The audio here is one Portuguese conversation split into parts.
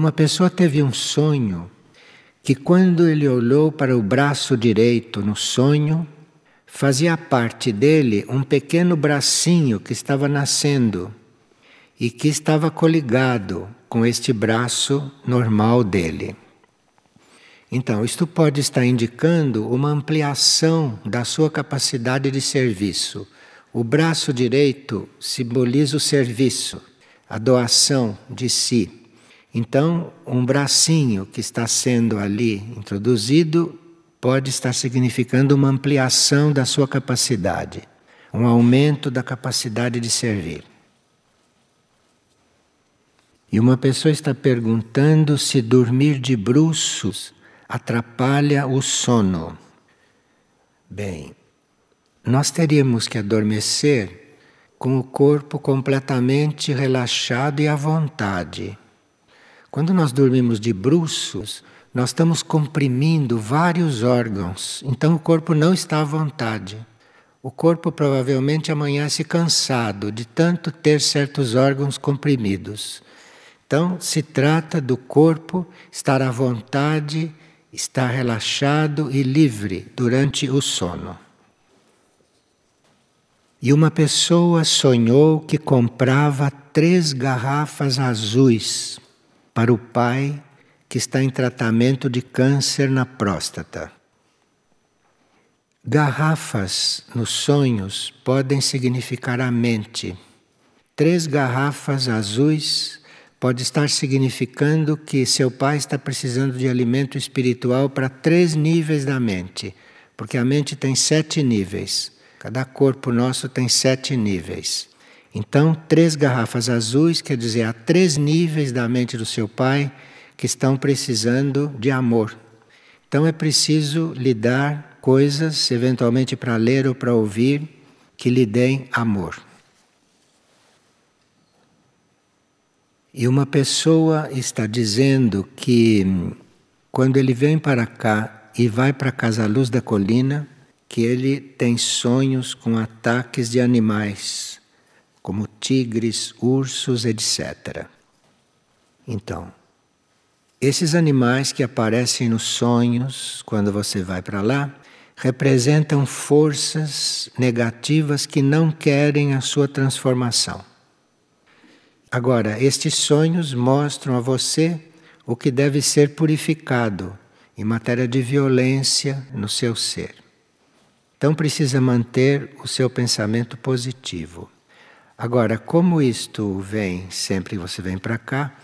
Uma pessoa teve um sonho que, quando ele olhou para o braço direito no sonho, fazia parte dele um pequeno bracinho que estava nascendo e que estava coligado com este braço normal dele. Então, isto pode estar indicando uma ampliação da sua capacidade de serviço. O braço direito simboliza o serviço, a doação de si. Então, um bracinho que está sendo ali introduzido pode estar significando uma ampliação da sua capacidade, um aumento da capacidade de servir. E uma pessoa está perguntando se dormir de bruços atrapalha o sono. Bem, nós teríamos que adormecer com o corpo completamente relaxado e à vontade. Quando nós dormimos de bruços, nós estamos comprimindo vários órgãos, então o corpo não está à vontade. O corpo provavelmente amanhece cansado de tanto ter certos órgãos comprimidos. Então, se trata do corpo estar à vontade, estar relaxado e livre durante o sono. E uma pessoa sonhou que comprava três garrafas azuis para o pai que está em tratamento de câncer na próstata. Garrafas nos sonhos podem significar a mente. Três garrafas azuis pode estar significando que seu pai está precisando de alimento espiritual para três níveis da mente, porque a mente tem sete níveis. Cada corpo nosso tem sete níveis. Então, três garrafas azuis quer dizer há três níveis da mente do seu pai que estão precisando de amor. Então é preciso lhe dar coisas, eventualmente para ler ou para ouvir, que lhe deem amor. E uma pessoa está dizendo que quando ele vem para cá e vai para Casa Luz da Colina, que ele tem sonhos com ataques de animais como tigres, ursos, etc. Então, esses animais que aparecem nos sonhos quando você vai para lá representam forças negativas que não querem a sua transformação. Agora, estes sonhos mostram a você o que deve ser purificado em matéria de violência no seu ser. Então precisa manter o seu pensamento positivo. Agora, como isto vem sempre que você vem para cá,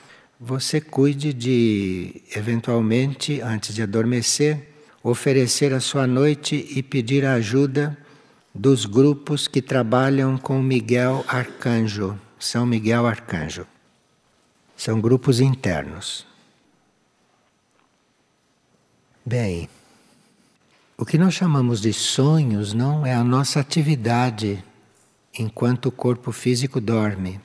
você cuide de, eventualmente, antes de adormecer, oferecer a sua noite e pedir a ajuda dos grupos que trabalham com Miguel Arcanjo, São Miguel Arcanjo. São grupos internos. Bem, o que nós chamamos de sonhos não é a nossa atividade enquanto o corpo físico dorme.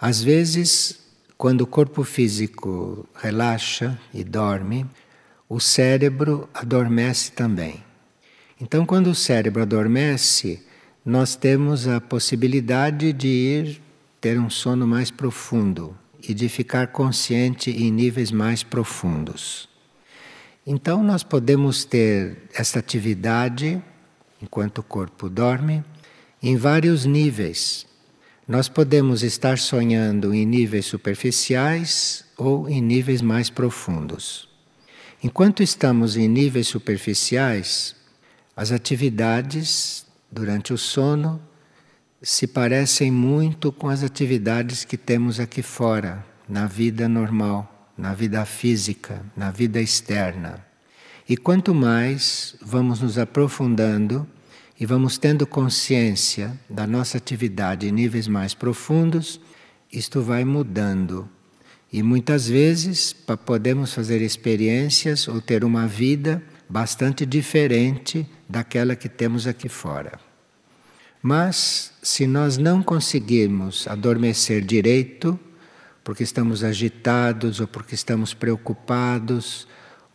Às vezes, quando o corpo físico relaxa e dorme, o cérebro adormece também. Então, quando o cérebro adormece, nós temos a possibilidade de ir ter um sono mais profundo e de ficar consciente em níveis mais profundos. Então, nós podemos ter essa atividade enquanto o corpo dorme em vários níveis. Nós podemos estar sonhando em níveis superficiais ou em níveis mais profundos. Enquanto estamos em níveis superficiais, as atividades durante o sono se parecem muito com as atividades que temos aqui fora, na vida normal, na vida física, na vida externa. E quanto mais vamos nos aprofundando, e vamos tendo consciência da nossa atividade em níveis mais profundos, isto vai mudando. E muitas vezes podemos fazer experiências ou ter uma vida bastante diferente daquela que temos aqui fora. Mas se nós não conseguirmos adormecer direito, porque estamos agitados ou porque estamos preocupados,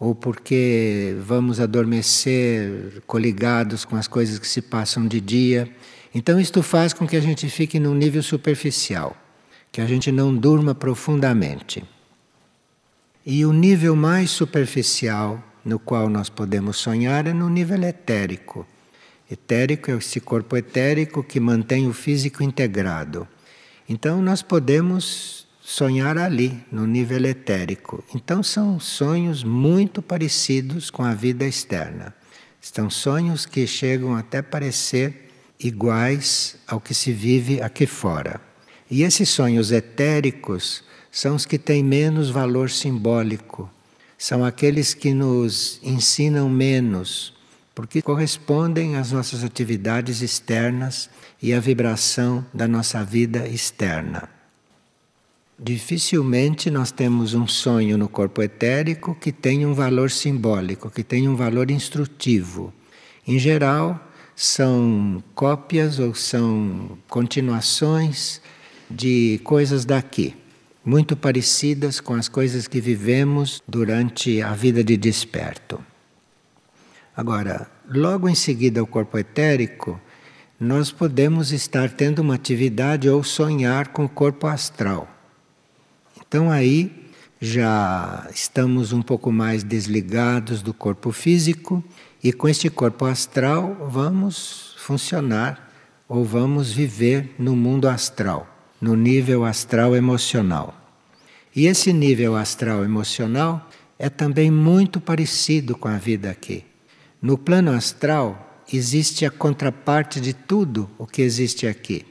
ou porque vamos adormecer coligados com as coisas que se passam de dia. Então, isto faz com que a gente fique num nível superficial, que a gente não durma profundamente. E o nível mais superficial no qual nós podemos sonhar é no nível etérico. Etérico é esse corpo etérico que mantém o físico integrado. Então nós podemos sonhar ali, no nível etérico. Então são sonhos muito parecidos com a vida externa. São sonhos que chegam até parecer iguais ao que se vive aqui fora. E esses sonhos etéricos são os que têm menos valor simbólico, são aqueles que nos ensinam menos, porque correspondem às nossas atividades externas e à vibração da nossa vida externa. Dificilmente nós temos um sonho no corpo etérico que tenha um valor simbólico, que tenha um valor instrutivo. Em geral, são cópias ou são continuações de coisas daqui, muito parecidas com as coisas que vivemos durante a vida de desperto. Agora, logo em seguida ao corpo etérico, nós podemos estar tendo uma atividade ou sonhar com o corpo astral. Então aí já estamos um pouco mais desligados do corpo físico e com este corpo astral vamos funcionar ou vamos viver no mundo astral no nível astral emocional. E esse nível astral emocional é também muito parecido com a vida aqui. No plano astral existe a contraparte de tudo o que existe aqui.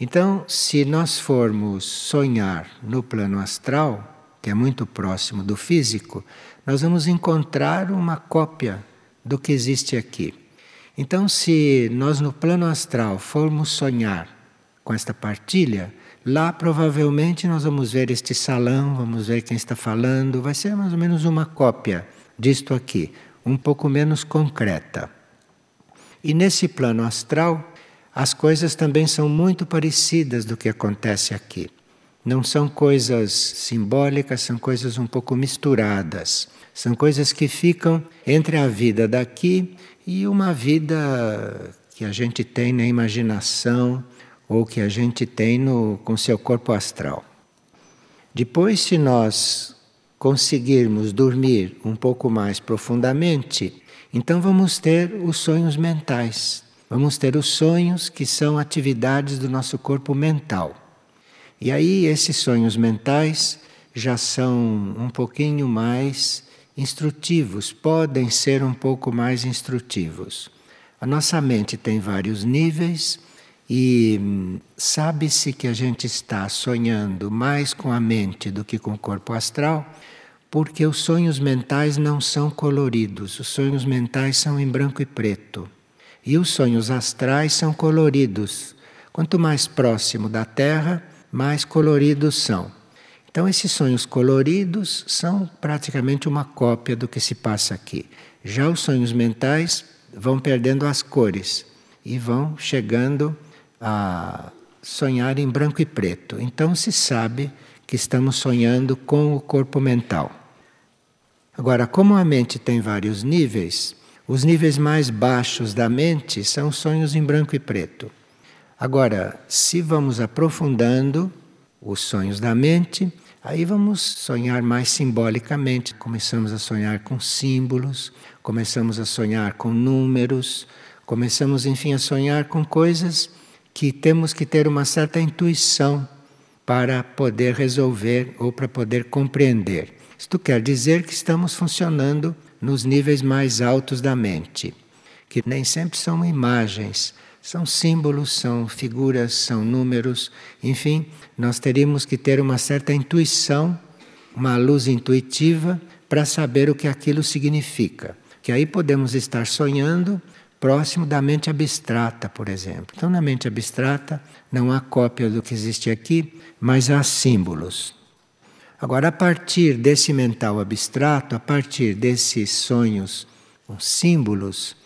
Então, se nós formos sonhar no plano astral, que é muito próximo do físico, nós vamos encontrar uma cópia do que existe aqui. Então, se nós no plano astral formos sonhar com esta partilha, lá provavelmente nós vamos ver este salão, vamos ver quem está falando, vai ser mais ou menos uma cópia disto aqui, um pouco menos concreta. E nesse plano astral, as coisas também são muito parecidas do que acontece aqui. Não são coisas simbólicas, são coisas um pouco misturadas. São coisas que ficam entre a vida daqui e uma vida que a gente tem na imaginação, ou que a gente tem no, com seu corpo astral. Depois, se nós conseguirmos dormir um pouco mais profundamente, então vamos ter os sonhos mentais. Vamos ter os sonhos que são atividades do nosso corpo mental. E aí, esses sonhos mentais já são um pouquinho mais instrutivos, podem ser um pouco mais instrutivos. A nossa mente tem vários níveis e hum, sabe-se que a gente está sonhando mais com a mente do que com o corpo astral, porque os sonhos mentais não são coloridos, os sonhos mentais são em branco e preto. E os sonhos astrais são coloridos. Quanto mais próximo da Terra, mais coloridos são. Então, esses sonhos coloridos são praticamente uma cópia do que se passa aqui. Já os sonhos mentais vão perdendo as cores e vão chegando a sonhar em branco e preto. Então se sabe que estamos sonhando com o corpo mental. Agora, como a mente tem vários níveis, os níveis mais baixos da mente são sonhos em branco e preto. Agora, se vamos aprofundando os sonhos da mente, aí vamos sonhar mais simbolicamente. Começamos a sonhar com símbolos, começamos a sonhar com números, começamos, enfim, a sonhar com coisas que temos que ter uma certa intuição para poder resolver ou para poder compreender. Isto quer dizer que estamos funcionando nos níveis mais altos da mente, que nem sempre são imagens, são símbolos, são figuras, são números, enfim, nós teríamos que ter uma certa intuição, uma luz intuitiva para saber o que aquilo significa. Que aí podemos estar sonhando próximo da mente abstrata, por exemplo. Então, na mente abstrata, não há cópia do que existe aqui, mas há símbolos. Agora, a partir desse mental abstrato, a partir desses sonhos com símbolos,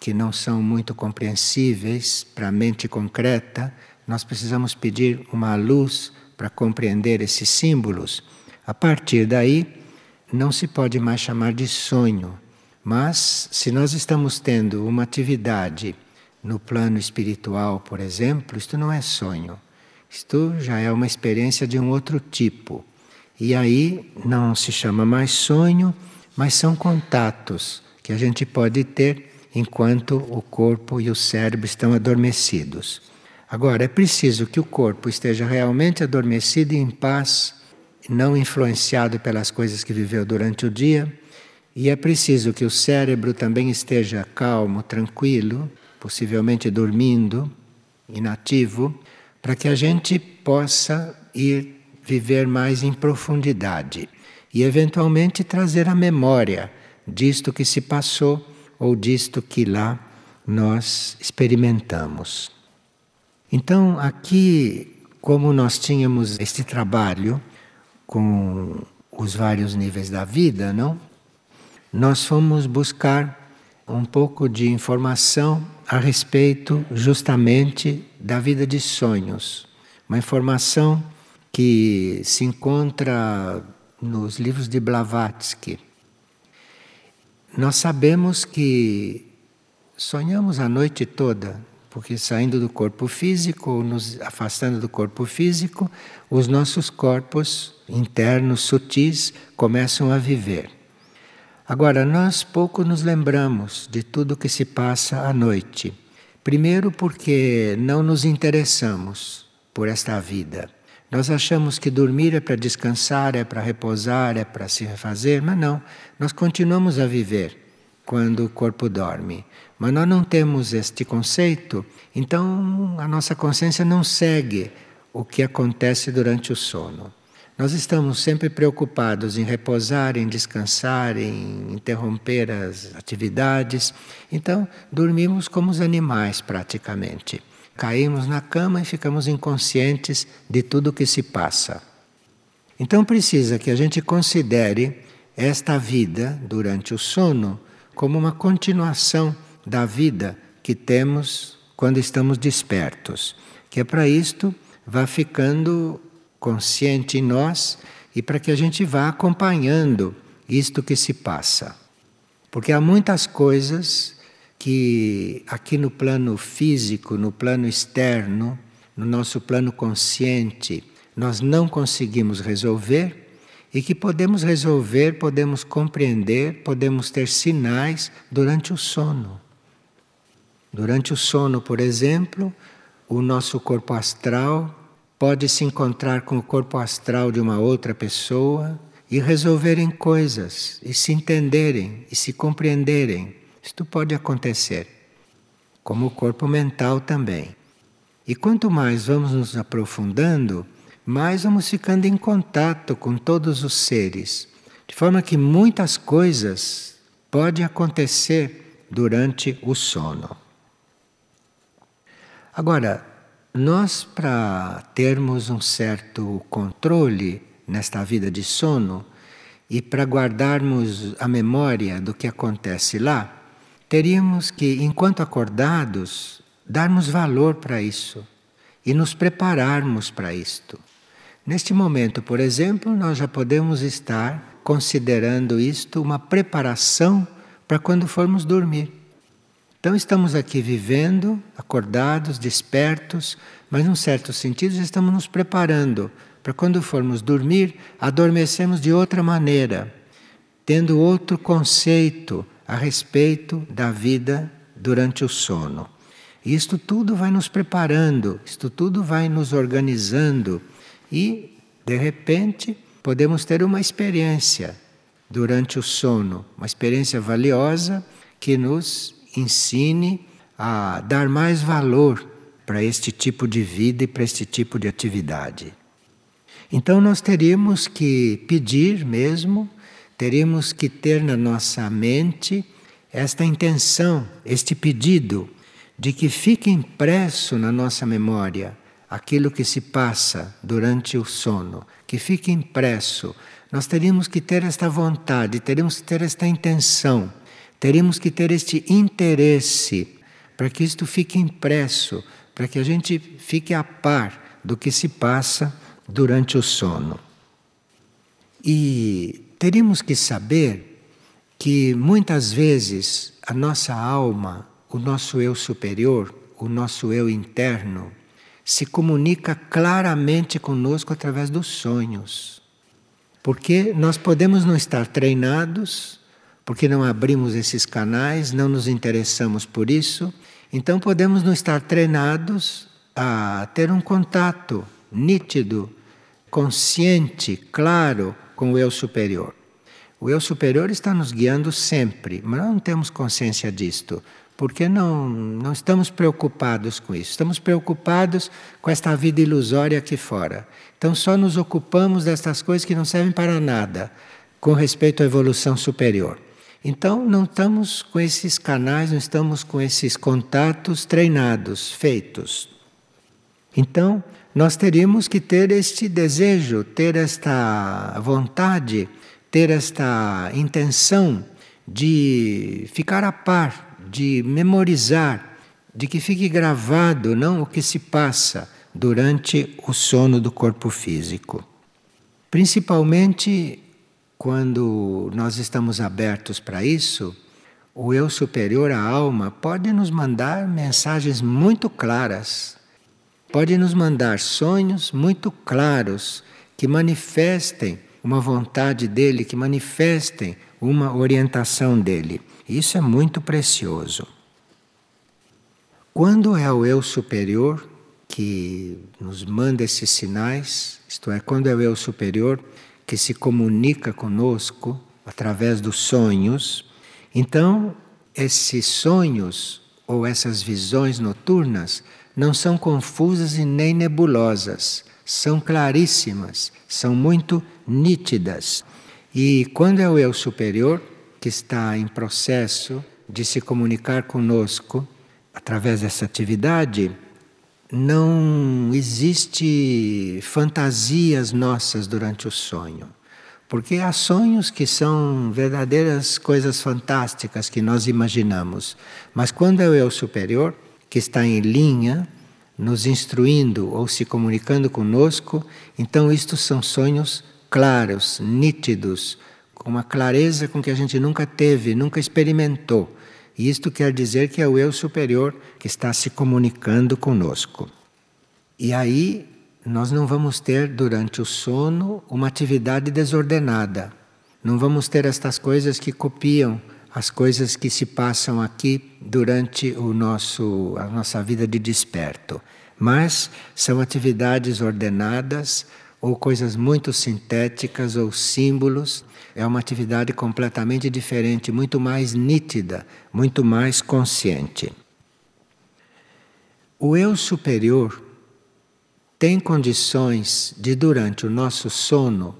que não são muito compreensíveis para a mente concreta, nós precisamos pedir uma luz para compreender esses símbolos. A partir daí, não se pode mais chamar de sonho, mas, se nós estamos tendo uma atividade no plano espiritual, por exemplo, isto não é sonho. Isto já é uma experiência de um outro tipo. E aí não se chama mais sonho, mas são contatos que a gente pode ter enquanto o corpo e o cérebro estão adormecidos. Agora, é preciso que o corpo esteja realmente adormecido e em paz, não influenciado pelas coisas que viveu durante o dia, e é preciso que o cérebro também esteja calmo, tranquilo, possivelmente dormindo, inativo, para que a gente possa ir viver mais em profundidade e eventualmente trazer a memória disto que se passou ou disto que lá nós experimentamos. Então, aqui, como nós tínhamos este trabalho com os vários níveis da vida, não? Nós fomos buscar um pouco de informação a respeito justamente da vida de sonhos. Uma informação que se encontra nos livros de Blavatsky. Nós sabemos que sonhamos a noite toda, porque saindo do corpo físico ou nos afastando do corpo físico, os nossos corpos internos sutis começam a viver. Agora, nós pouco nos lembramos de tudo que se passa à noite. Primeiro, porque não nos interessamos por esta vida. Nós achamos que dormir é para descansar, é para repousar, é para se refazer, mas não. Nós continuamos a viver quando o corpo dorme. Mas nós não temos este conceito, então a nossa consciência não segue o que acontece durante o sono. Nós estamos sempre preocupados em repousar, em descansar, em interromper as atividades. Então, dormimos como os animais praticamente. Caímos na cama e ficamos inconscientes de tudo o que se passa. Então, precisa que a gente considere esta vida durante o sono como uma continuação da vida que temos quando estamos despertos. Que é para isto vá ficando consciente em nós e para que a gente vá acompanhando isto que se passa. Porque há muitas coisas que aqui no plano físico, no plano externo, no nosso plano consciente, nós não conseguimos resolver e que podemos resolver, podemos compreender, podemos ter sinais durante o sono. Durante o sono, por exemplo, o nosso corpo astral pode se encontrar com o corpo astral de uma outra pessoa e resolverem coisas, e se entenderem, e se compreenderem. Isto pode acontecer, como o corpo mental também. E quanto mais vamos nos aprofundando, mais vamos ficando em contato com todos os seres, de forma que muitas coisas podem acontecer durante o sono. Agora, nós, para termos um certo controle nesta vida de sono e para guardarmos a memória do que acontece lá, teríamos que, enquanto acordados, darmos valor para isso e nos prepararmos para isto. Neste momento, por exemplo, nós já podemos estar considerando isto uma preparação para quando formos dormir. Então, estamos aqui vivendo, acordados, despertos, mas, num certo sentido, estamos nos preparando para quando formos dormir, adormecemos de outra maneira, tendo outro conceito a respeito da vida durante o sono. E isto tudo vai nos preparando, isto tudo vai nos organizando e, de repente, podemos ter uma experiência durante o sono, uma experiência valiosa que nos ensine a dar mais valor para este tipo de vida e para este tipo de atividade. Então nós teríamos que pedir mesmo, teríamos que ter na nossa mente esta intenção, este pedido de que fique impresso na nossa memória aquilo que se passa durante o sono, que fique impresso. Nós teríamos que ter esta vontade, teríamos que ter esta intenção, teríamos que ter este interesse para que isto fique impresso, para que a gente fique a par do que se passa durante o sono. E teríamos que saber que muitas vezes a nossa alma, o nosso eu superior, o nosso eu interno, se comunica claramente conosco através dos sonhos. Porque nós podemos não estar treinados, porque não abrimos esses canais, não nos interessamos por isso, então podemos não estar treinados a ter um contato nítido, consciente, claro com o eu superior. O eu superior está nos guiando sempre, mas nós não temos consciência disto, porque não, não estamos preocupados com isso. Estamos preocupados com esta vida ilusória aqui fora. Então só nos ocupamos destas coisas que não servem para nada com respeito à evolução superior. Então não estamos com esses canais, não estamos com esses contatos treinados, feitos. Então, nós teríamos que ter este desejo, ter esta vontade, ter esta intenção de ficar a par, de memorizar, de que fique gravado não o que se passa durante o sono do corpo físico. Principalmente quando nós estamos abertos para isso, o eu superior, a alma, pode nos mandar mensagens muito claras pode nos mandar sonhos muito claros que manifestem uma vontade dele, que manifestem uma orientação dele. Isso é muito precioso. Quando é o eu superior que nos manda esses sinais, isto é, quando é o eu superior que se comunica conosco através dos sonhos, então esses sonhos ou essas visões noturnas não são confusas e nem nebulosas, são claríssimas, são muito nítidas. E quando é o eu superior, que está em processo de se comunicar conosco através dessa atividade, não existe fantasias nossas durante o sonho. Porque há sonhos que são verdadeiras coisas fantásticas que nós imaginamos. Mas quando é o eu superior, que está em linha, nos instruindo ou se comunicando conosco, então isto são sonhos claros, nítidos, com uma clareza com que a gente nunca teve, nunca experimentou. E isto quer dizer que é o eu superior que está se comunicando conosco. E aí nós não vamos ter durante o sono uma atividade desordenada. Não vamos ter estas coisas que copiam as coisas que se passam aqui durante o nosso, a nossa vida de desperto. Mas são atividades ordenadas ou coisas muito sintéticas ou símbolos. É uma atividade completamente diferente, muito mais nítida, muito mais consciente. O eu superior tem condições de, durante o nosso sono,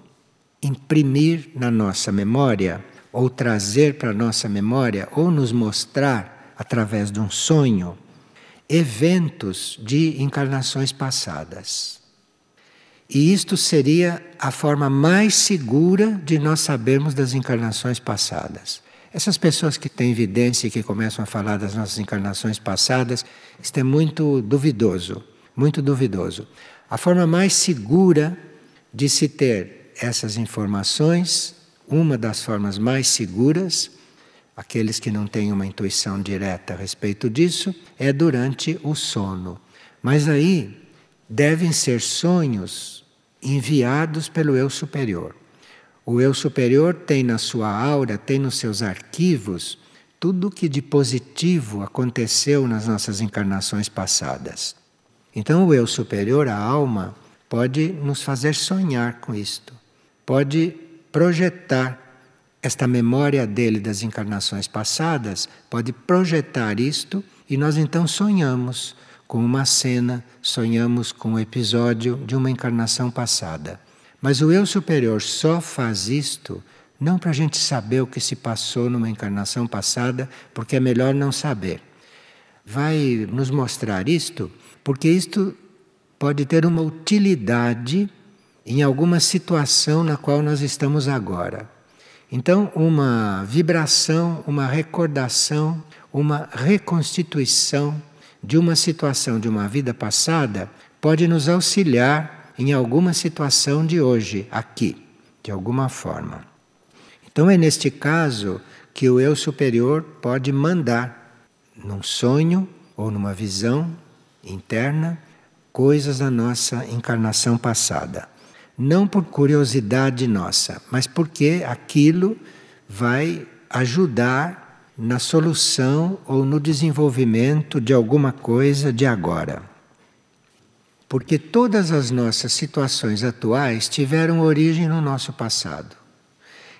imprimir na nossa memória ou trazer para a nossa memória, ou nos mostrar através de um sonho, eventos de encarnações passadas. E isto seria a forma mais segura de nós sabermos das encarnações passadas. Essas pessoas que têm evidência e que começam a falar das nossas encarnações passadas, isto é muito duvidoso, muito duvidoso. A forma mais segura de se ter essas informações uma das formas mais seguras, aqueles que não têm uma intuição direta a respeito disso, é durante o sono. Mas aí devem ser sonhos enviados pelo eu superior. O eu superior tem na sua aura, tem nos seus arquivos, tudo o que de positivo aconteceu nas nossas encarnações passadas. Então, o eu superior, a alma, pode nos fazer sonhar com isto, pode projetar esta memória dele das encarnações passadas, pode projetar isto e nós então sonhamos com uma cena, sonhamos com um episódio de uma encarnação passada. Mas o eu superior só faz isto não para a gente saber o que se passou numa encarnação passada, porque é melhor não saber. Vai nos mostrar isto porque isto pode ter uma utilidade em alguma situação na qual nós estamos agora. Então, uma vibração, uma recordação, uma reconstituição de uma situação de uma vida passada pode nos auxiliar em alguma situação de hoje, aqui, de alguma forma. Então, é neste caso que o eu superior pode mandar, num sonho ou numa visão interna, coisas da nossa encarnação passada. Não por curiosidade nossa, mas porque aquilo vai ajudar na solução ou no desenvolvimento de alguma coisa de agora. Porque todas as nossas situações atuais tiveram origem no nosso passado.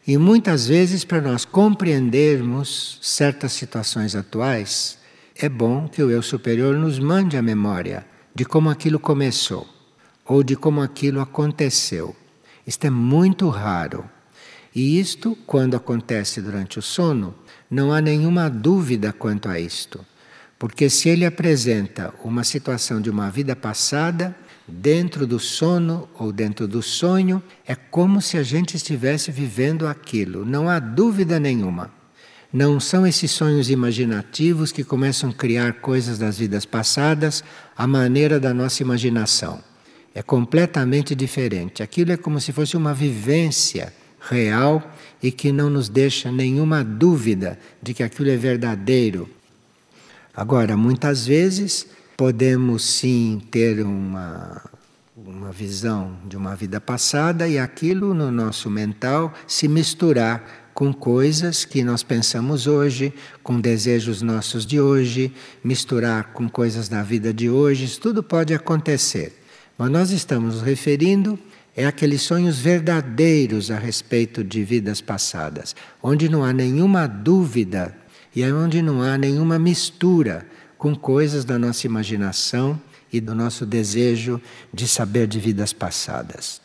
E muitas vezes, para nós compreendermos certas situações atuais, é bom que o eu superior nos mande a memória de como aquilo começou ou de como aquilo aconteceu. Isto é muito raro. E isto, quando acontece durante o sono, não há nenhuma dúvida quanto a isto. Porque se ele apresenta uma situação de uma vida passada, dentro do sono ou dentro do sonho, é como se a gente estivesse vivendo aquilo, não há dúvida nenhuma. Não são esses sonhos imaginativos que começam a criar coisas das vidas passadas à maneira da nossa imaginação. É completamente diferente. Aquilo é como se fosse uma vivência real e que não nos deixa nenhuma dúvida de que aquilo é verdadeiro. Agora, muitas vezes podemos sim ter uma, uma visão de uma vida passada e aquilo no nosso mental se misturar com coisas que nós pensamos hoje, com desejos nossos de hoje, misturar com coisas da vida de hoje, isso tudo pode acontecer. Mas nós estamos nos referindo é aqueles sonhos verdadeiros a respeito de vidas passadas, onde não há nenhuma dúvida e é onde não há nenhuma mistura com coisas da nossa imaginação e do nosso desejo de saber de vidas passadas.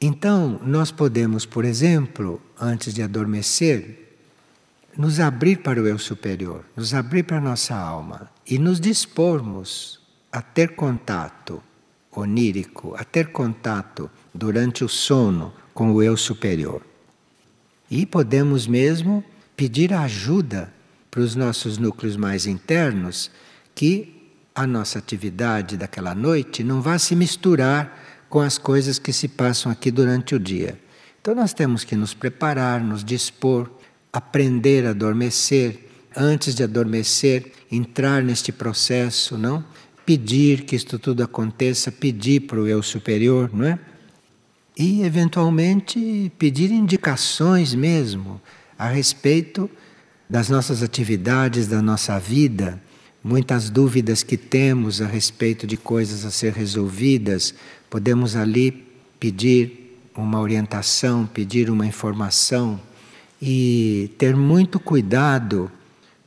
Então, nós podemos, por exemplo, antes de adormecer, nos abrir para o eu superior, nos abrir para a nossa alma e nos dispormos a ter contato onírico, a ter contato durante o sono com o eu superior. E podemos mesmo pedir ajuda para os nossos núcleos mais internos que a nossa atividade daquela noite não vá se misturar com as coisas que se passam aqui durante o dia. Então nós temos que nos preparar, nos dispor, aprender a adormecer, antes de adormecer, entrar neste processo, não? Pedir que isto tudo aconteça, pedir para o eu superior, não é? E, eventualmente, pedir indicações mesmo a respeito das nossas atividades, da nossa vida, muitas dúvidas que temos a respeito de coisas a ser resolvidas, podemos ali pedir uma orientação, pedir uma informação e ter muito cuidado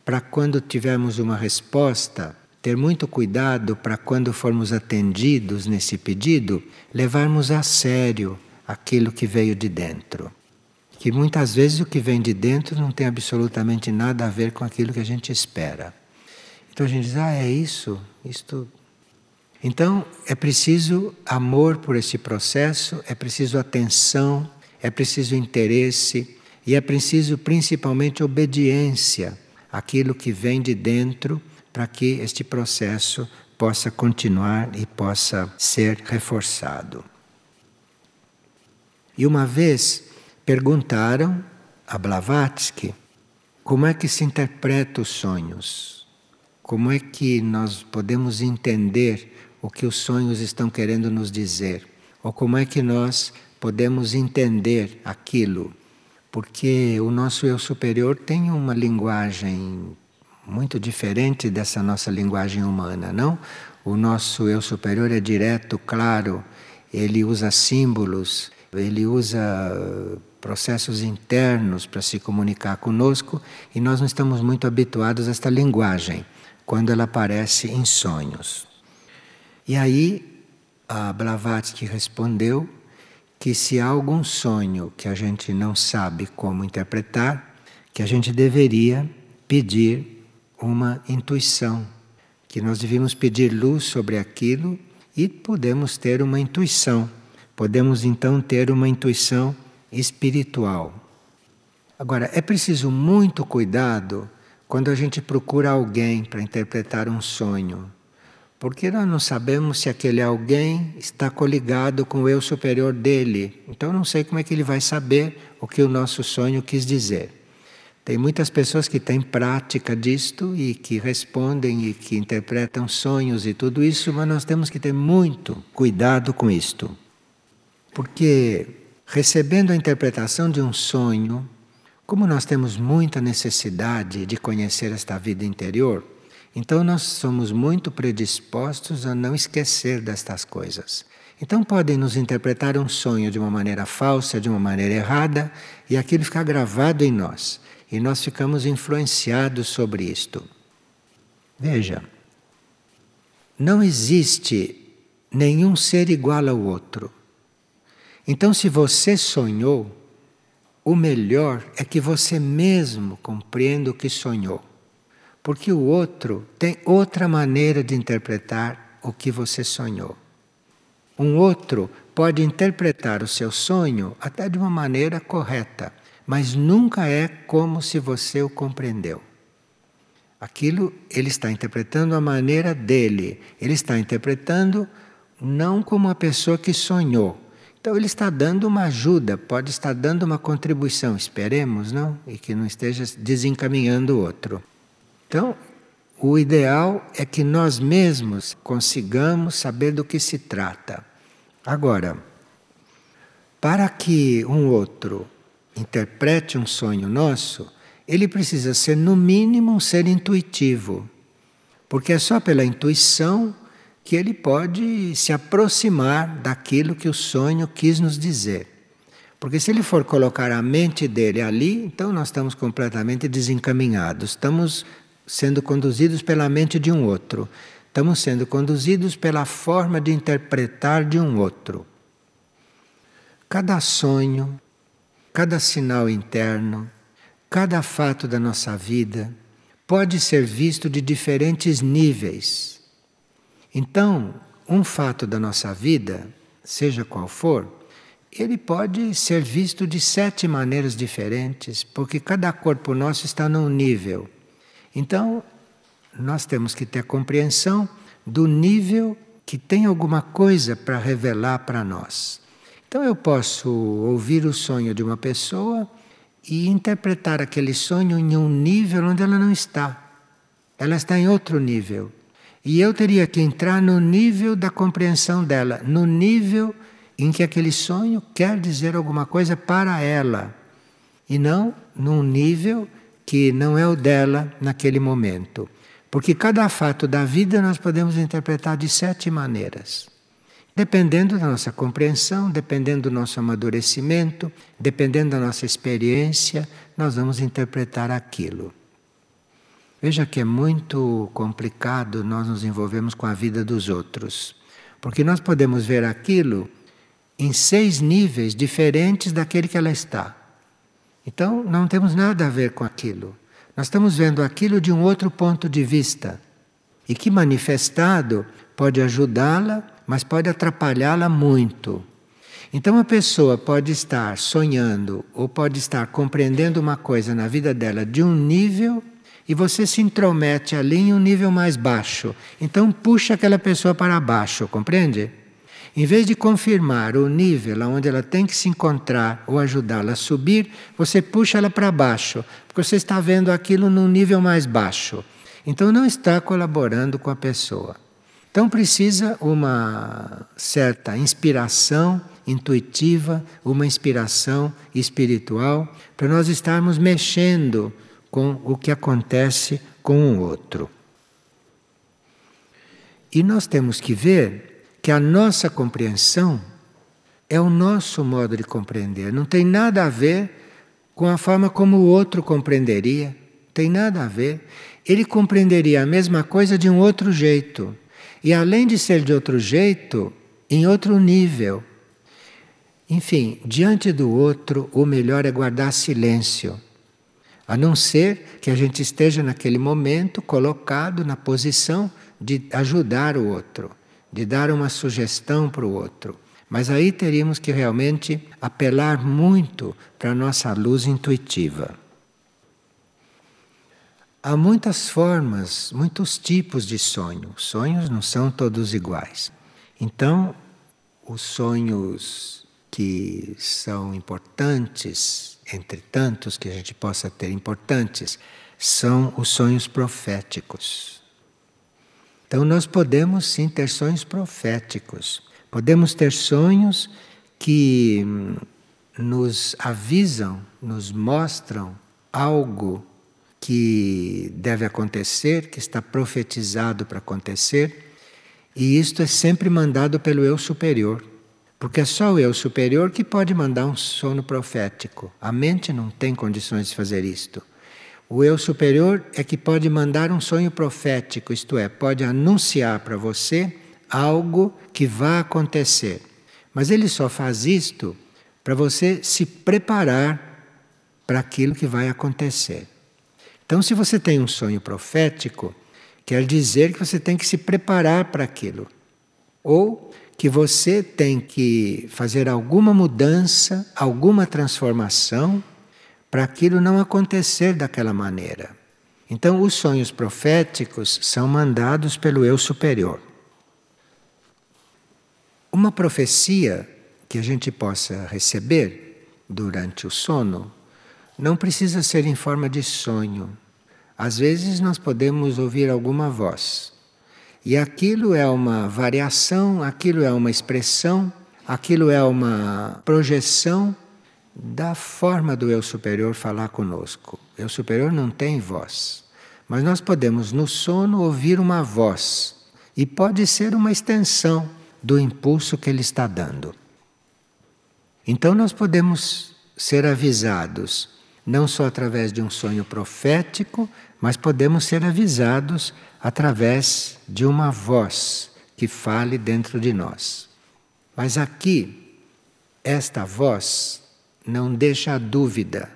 para quando tivermos uma resposta ter muito cuidado para quando formos atendidos nesse pedido, levarmos a sério aquilo que veio de dentro. Que muitas vezes o que vem de dentro não tem absolutamente nada a ver com aquilo que a gente espera. Então a gente diz: ah, é isso, isto. Então é preciso amor por esse processo, é preciso atenção, é preciso interesse e é preciso principalmente obediência àquilo que vem de dentro para que este processo possa continuar e possa ser reforçado. E uma vez perguntaram a Blavatsky como é que se interpreta os sonhos, como é que nós podemos entender o que os sonhos estão querendo nos dizer, ou como é que nós podemos entender aquilo, porque o nosso eu superior tem uma linguagem muito diferente dessa nossa linguagem humana, não? O nosso eu superior é direto, claro, ele usa símbolos, ele usa processos internos para se comunicar conosco e nós não estamos muito habituados a esta linguagem quando ela aparece em sonhos. E aí a Blavatsky respondeu que se há algum sonho que a gente não sabe como interpretar, que a gente deveria pedir uma intuição, que nós devíamos pedir luz sobre aquilo e podemos ter uma intuição. Podemos então ter uma intuição espiritual. Agora, é preciso muito cuidado quando a gente procura alguém para interpretar um sonho, porque nós não sabemos se aquele alguém está coligado com o eu superior dele. Então, não sei como é que ele vai saber o que o nosso sonho quis dizer. Tem muitas pessoas que têm prática disto e que respondem e que interpretam sonhos e tudo isso, mas nós temos que ter muito cuidado com isto. Porque recebendo a interpretação de um sonho, como nós temos muita necessidade de conhecer esta vida interior, então nós somos muito predispostos a não esquecer destas coisas. Então podem nos interpretar um sonho de uma maneira falsa, de uma maneira errada, e aquilo fica gravado em nós. E nós ficamos influenciados sobre isto. Veja, não existe nenhum ser igual ao outro. Então, se você sonhou, o melhor é que você mesmo compreenda o que sonhou. Porque o outro tem outra maneira de interpretar o que você sonhou. Um outro pode interpretar o seu sonho até de uma maneira correta, mas nunca é como se você o compreendeu. Aquilo ele está interpretando a maneira dele, ele está interpretando não como a pessoa que sonhou. Então ele está dando uma ajuda, pode estar dando uma contribuição, esperemos, não? E que não esteja desencaminhando o outro. Então, o ideal é que nós mesmos consigamos saber do que se trata. Agora, para que um outro interprete um sonho nosso, ele precisa ser, no mínimo, um ser intuitivo. Porque é só pela intuição que ele pode se aproximar daquilo que o sonho quis nos dizer. Porque se ele for colocar a mente dele ali, então nós estamos completamente desencaminhados. Estamos sendo conduzidos pela mente de um outro. Estamos sendo conduzidos pela forma de interpretar de um outro. Cada sonho, cada sinal interno, cada fato da nossa vida pode ser visto de diferentes níveis. Então, um fato da nossa vida, seja qual for, ele pode ser visto de sete maneiras diferentes, porque cada corpo nosso está num nível. Então, nós temos que ter compreensão do nível que tem alguma coisa para revelar para nós. Então, eu posso ouvir o sonho de uma pessoa e interpretar aquele sonho em um nível onde ela não está. Ela está em outro nível. E eu teria que entrar no nível da compreensão dela, no nível em que aquele sonho quer dizer alguma coisa para ela, e não num nível que não é o dela naquele momento. Porque cada fato da vida nós podemos interpretar de sete maneiras. Dependendo da nossa compreensão, dependendo do nosso amadurecimento, dependendo da nossa experiência, nós vamos interpretar aquilo. Veja que é muito complicado nós nos envolvemos com a vida dos outros, porque nós podemos ver aquilo em seis níveis diferentes daquele que ela está. Então, não temos nada a ver com aquilo. Nós estamos vendo aquilo de um outro ponto de vista. E que manifestado pode ajudá-la, mas pode atrapalhá-la muito. Então, a pessoa pode estar sonhando ou pode estar compreendendo uma coisa na vida dela de um nível e você se intromete ali em um nível mais baixo. Então puxa aquela pessoa para baixo, compreende? Em vez de confirmar o nível onde ela tem que se encontrar ou ajudá-la a subir, você puxa ela para baixo, porque você está vendo aquilo num nível mais baixo. Então não está colaborando com a pessoa. Então precisa uma certa inspiração intuitiva, uma inspiração espiritual, para nós estarmos mexendo com o que acontece com o outro. E nós temos que ver que a nossa compreensão é o nosso modo de compreender, não tem nada a ver com a forma como o outro compreenderia, tem nada a ver. Ele compreenderia a mesma coisa de um outro jeito. E além de ser de outro jeito, em outro nível. Enfim, diante do outro, o melhor é guardar silêncio a não ser que a gente esteja naquele momento colocado na posição de ajudar o outro, de dar uma sugestão para o outro. Mas aí teríamos que realmente apelar muito para a nossa luz intuitiva. Há muitas formas, muitos tipos de sonho. Sonhos não são todos iguais. Então, os sonhos que são importantes entre tantos que a gente possa ter importantes, são os sonhos proféticos. Então, nós podemos sim ter sonhos proféticos. Podemos ter sonhos que hum, nos avisam, nos mostram algo que deve acontecer, que está profetizado para acontecer, e isto é sempre mandado pelo eu superior. Porque é só o eu superior que pode mandar um sono profético. A mente não tem condições de fazer isto. O eu superior é que pode mandar um sonho profético, isto é, pode anunciar para você algo que vai acontecer. Mas ele só faz isto para você se preparar para aquilo que vai acontecer. Então, se você tem um sonho profético, quer dizer que você tem que se preparar para aquilo. Ou que você tem que fazer alguma mudança, alguma transformação, para aquilo não acontecer daquela maneira. Então, os sonhos proféticos são mandados pelo eu superior. Uma profecia que a gente possa receber durante o sono não precisa ser em forma de sonho. Às vezes nós podemos ouvir alguma voz. E aquilo é uma variação, aquilo é uma expressão, aquilo é uma projeção da forma do eu superior falar conosco. Eu superior não tem voz, mas nós podemos no sono ouvir uma voz e pode ser uma extensão do impulso que ele está dando. Então nós podemos ser avisados não só através de um sonho profético, mas podemos ser avisados através de uma voz que fale dentro de nós. Mas aqui, esta voz não deixa a dúvida.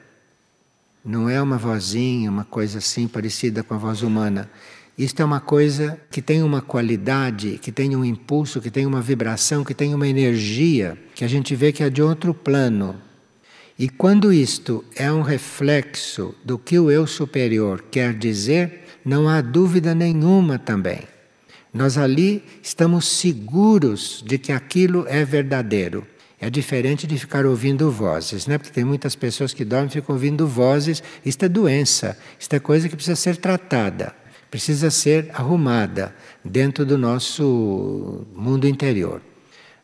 Não é uma vozinha, uma coisa assim parecida com a voz humana. Isto é uma coisa que tem uma qualidade, que tem um impulso, que tem uma vibração, que tem uma energia, que a gente vê que é de outro plano. E quando isto é um reflexo do que o eu superior quer dizer, não há dúvida nenhuma também. Nós ali estamos seguros de que aquilo é verdadeiro. É diferente de ficar ouvindo vozes, né? Porque tem muitas pessoas que dormem e ficam ouvindo vozes. Isto é doença, isto é coisa que precisa ser tratada, precisa ser arrumada dentro do nosso mundo interior.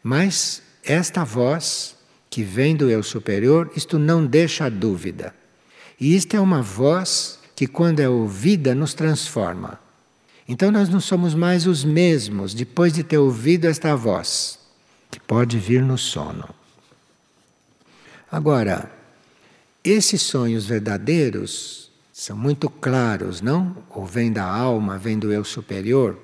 Mas esta voz que vem do eu superior, isto não deixa dúvida. E isto é uma voz que, quando é ouvida, nos transforma. Então nós não somos mais os mesmos depois de ter ouvido esta voz, que pode vir no sono. Agora, esses sonhos verdadeiros são muito claros, não? Ou vem da alma, vem do eu superior,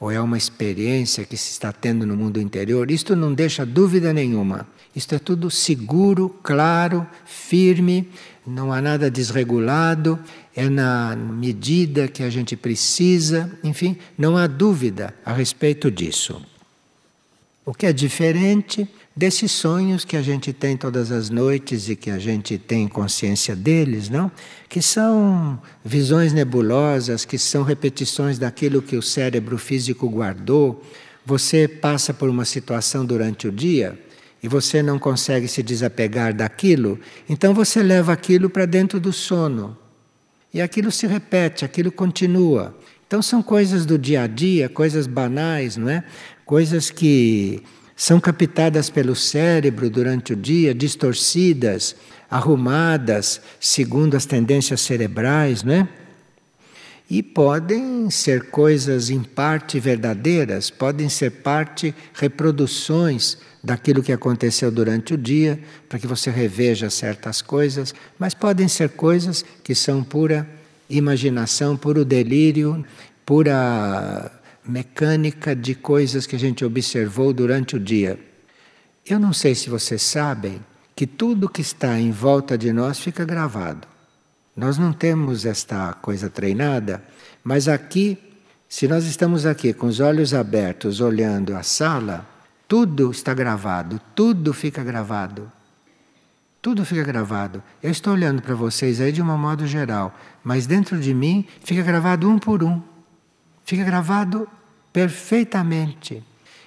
ou é uma experiência que se está tendo no mundo interior. Isto não deixa dúvida nenhuma. Isto é tudo seguro, claro, firme, não há nada desregulado, é na medida que a gente precisa, enfim, não há dúvida a respeito disso. O que é diferente desses sonhos que a gente tem todas as noites e que a gente tem consciência deles, não? Que são visões nebulosas, que são repetições daquilo que o cérebro físico guardou. Você passa por uma situação durante o dia e você não consegue se desapegar daquilo, então você leva aquilo para dentro do sono. E aquilo se repete, aquilo continua. Então são coisas do dia a dia, coisas banais, não é? Coisas que são captadas pelo cérebro durante o dia, distorcidas, arrumadas segundo as tendências cerebrais, não é? E podem ser coisas em parte verdadeiras, podem ser parte reproduções daquilo que aconteceu durante o dia, para que você reveja certas coisas, mas podem ser coisas que são pura imaginação, puro delírio, pura mecânica de coisas que a gente observou durante o dia. Eu não sei se vocês sabem que tudo que está em volta de nós fica gravado. Nós não temos esta coisa treinada, mas aqui, se nós estamos aqui com os olhos abertos olhando a sala, tudo está gravado, tudo fica gravado. Tudo fica gravado. Eu estou olhando para vocês aí de um modo geral, mas dentro de mim fica gravado um por um. Fica gravado perfeitamente.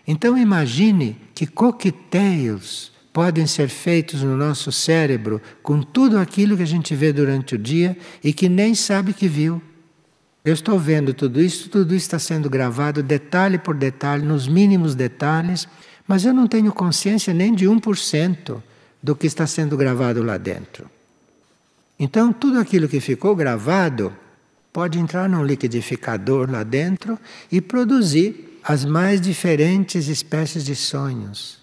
Então imagine que coquetéis podem ser feitos no nosso cérebro com tudo aquilo que a gente vê durante o dia e que nem sabe que viu. Eu estou vendo tudo isso, tudo isso está sendo gravado detalhe por detalhe, nos mínimos detalhes, Mas eu não tenho consciência nem de 1% do que está sendo gravado lá dentro. Então, tudo aquilo que ficou gravado pode entrar num liquidificador lá dentro e produzir as mais diferentes espécies de sonhos.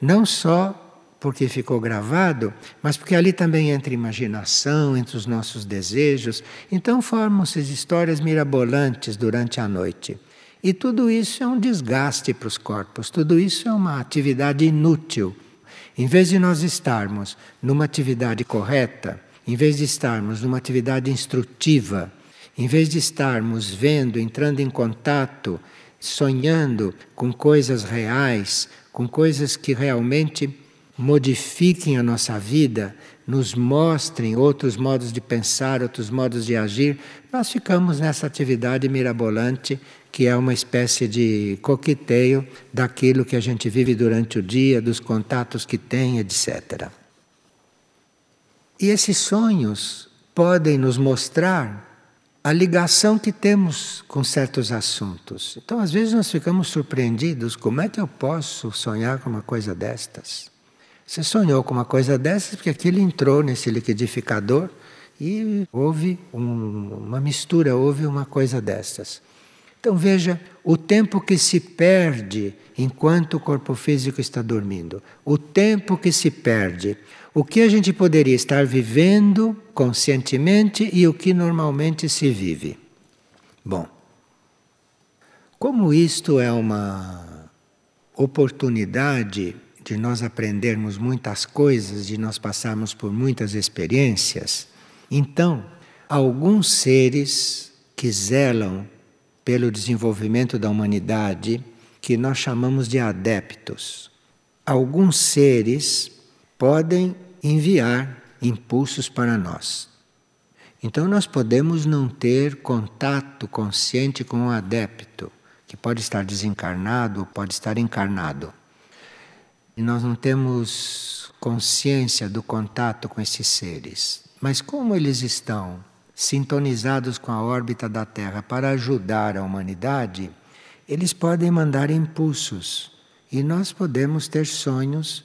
Não só porque ficou gravado, mas porque ali também entra imaginação, entre os nossos desejos. Então formam-se histórias mirabolantes durante a noite. E tudo isso é um desgaste para os corpos, tudo isso é uma atividade inútil. Em vez de nós estarmos numa atividade correta, em vez de estarmos numa atividade instrutiva, em vez de estarmos vendo, entrando em contato, sonhando com coisas reais, com coisas que realmente modifiquem a nossa vida, nos mostrem outros modos de pensar, outros modos de agir, nós ficamos nessa atividade mirabolante que é uma espécie de coqueteio daquilo que a gente vive durante o dia, dos contatos que tem, etc. E esses sonhos podem nos mostrar a ligação que temos com certos assuntos. Então, às vezes, nós ficamos surpreendidos: como é que eu posso sonhar com uma coisa destas? Você sonhou com uma coisa dessas porque aquilo entrou nesse liquidificador e houve um, uma mistura, houve uma coisa dessas. Então veja o tempo que se perde enquanto o corpo físico está dormindo, o tempo que se perde, o que a gente poderia estar vivendo conscientemente e o que normalmente se vive. Bom, como isto é uma oportunidade de nós aprendermos muitas coisas, de nós passarmos por muitas experiências, então alguns seres que zelam pelo desenvolvimento da humanidade, que nós chamamos de adeptos. Alguns seres podem enviar impulsos para nós. Então nós podemos não ter contato consciente com o adepto, que pode estar desencarnado ou pode estar encarnado. E nós não temos consciência do contato com esses seres. Mas como eles estão sintonizados com a órbita da Terra para ajudar a humanidade, eles podem mandar impulsos e nós podemos ter sonhos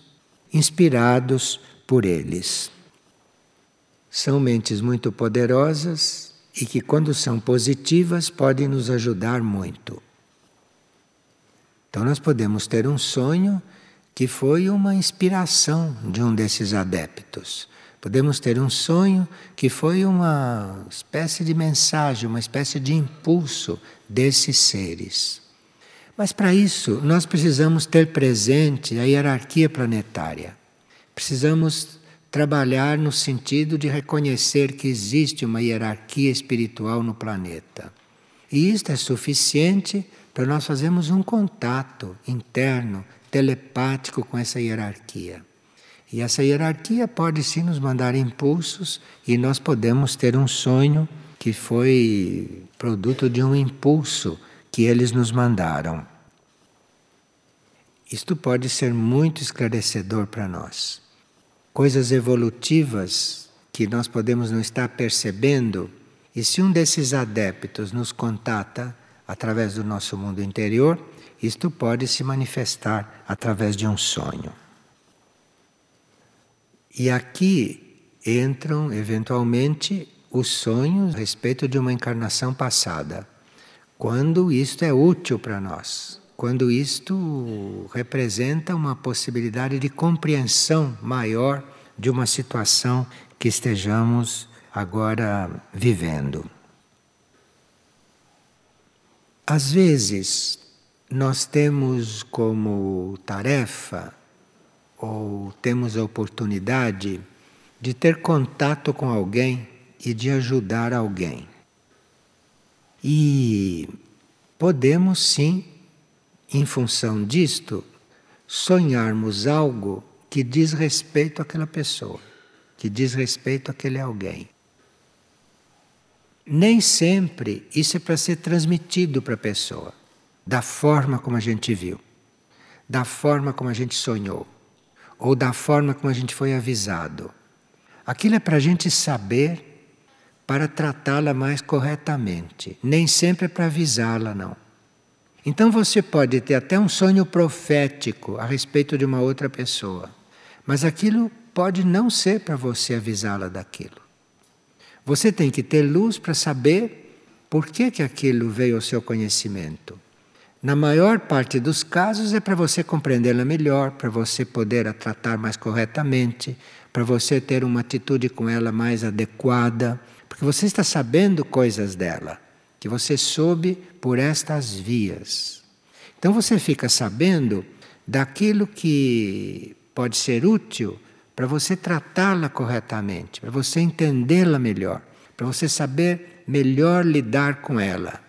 inspirados por eles. São mentes muito poderosas e que, quando são positivas, podem nos ajudar muito. Então, nós podemos ter um sonho que foi uma inspiração de um desses adeptos. Podemos ter um sonho que foi uma espécie de mensagem, uma espécie de impulso desses seres. Mas para isso, nós precisamos ter presente a hierarquia planetária. Precisamos trabalhar no sentido de reconhecer que existe uma hierarquia espiritual no planeta. E isto é suficiente para nós fazermos um contato interno, telepático com essa hierarquia. E essa hierarquia pode sim nos mandar impulsos e nós podemos ter um sonho que foi produto de um impulso que eles nos mandaram. Isto pode ser muito esclarecedor para nós. Coisas evolutivas que nós podemos não estar percebendo, e se um desses adeptos nos contata através do nosso mundo interior, isto pode se manifestar através de um sonho. E aqui entram, eventualmente, os sonhos a respeito de uma encarnação passada, quando isto é útil para nós, quando isto representa uma possibilidade de compreensão maior de uma situação que estejamos agora vivendo. Às vezes, nós temos como tarefa ou temos a oportunidade de ter contato com alguém e de ajudar alguém. E podemos sim, em função disto, sonharmos algo que diz respeito àquela pessoa, que diz respeito àquele alguém. Nem sempre isso é para ser transmitido para a pessoa, da forma como a gente viu, da forma como a gente sonhou ou da forma como a gente foi avisado. Aquilo é para a gente saber para tratá-la mais corretamente. Nem sempre é para avisá-la, não. Então você pode ter até um sonho profético a respeito de uma outra pessoa, mas aquilo pode não ser para você avisá-la daquilo. Você tem que ter luz para saber por que, que aquilo veio ao seu conhecimento. Na maior parte dos casos é para você compreendê-la melhor, para você poder a tratar mais corretamente, para você ter uma atitude com ela mais adequada, porque você está sabendo coisas dela, que você soube por estas vias. Então você fica sabendo daquilo que pode ser útil para você tratá-la corretamente, para você entendê-la melhor, para você saber melhor lidar com ela.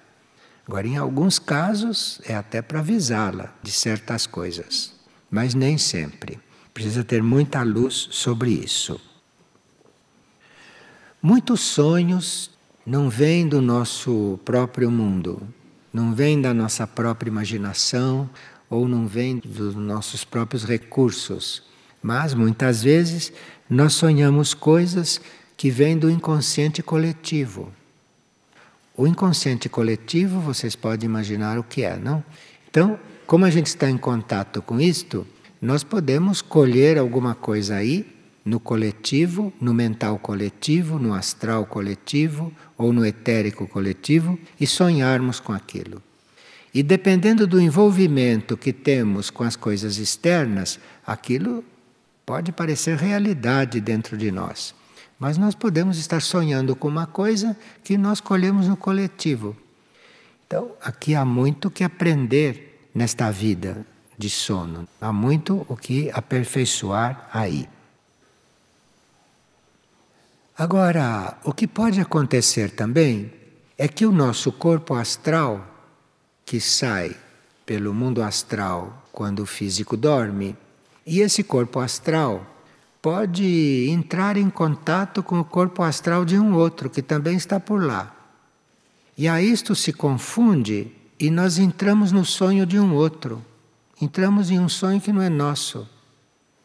Agora, em alguns casos, é até para avisá-la de certas coisas, mas nem sempre. Precisa ter muita luz sobre isso. Muitos sonhos não vêm do nosso próprio mundo, não vêm da nossa própria imaginação ou não vêm dos nossos próprios recursos, mas muitas vezes nós sonhamos coisas que vêm do inconsciente coletivo. O inconsciente coletivo, vocês podem imaginar o que é, não? Então, como a gente está em contato com isto, nós podemos colher alguma coisa aí no coletivo, no mental coletivo, no astral coletivo ou no etérico coletivo e sonharmos com aquilo. E dependendo do envolvimento que temos com as coisas externas, aquilo pode parecer realidade dentro de nós. Mas nós podemos estar sonhando com uma coisa que nós colhemos no coletivo. Então, aqui há muito que aprender nesta vida de sono. Há muito o que aperfeiçoar aí. Agora, o que pode acontecer também é que o nosso corpo astral, que sai pelo mundo astral quando o físico dorme, e esse corpo astral pode entrar em contato com o corpo astral de um outro que também está por lá. E a isto se confunde e nós entramos no sonho de um outro. Entramos em um sonho que não é nosso.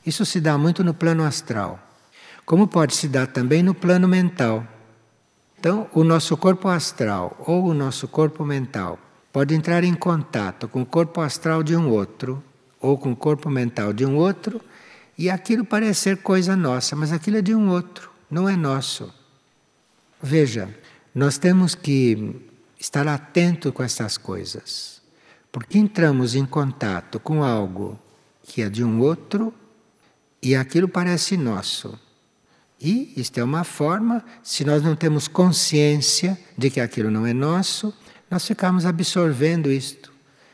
Isso se dá muito no plano astral, como pode se dar também no plano mental. Então, o nosso corpo astral ou o nosso corpo mental pode entrar em contato com o corpo astral de um outro ou com o corpo mental de um outro e aquilo parece ser coisa nossa, mas aquilo é de um outro, não é nosso. Veja, nós temos que estar atento com essas coisas, porque entramos em contato com algo que é de um outro e aquilo parece nosso. E isto é uma forma, se nós não temos consciência de que aquilo não é nosso, nós ficamos absorvendo isto,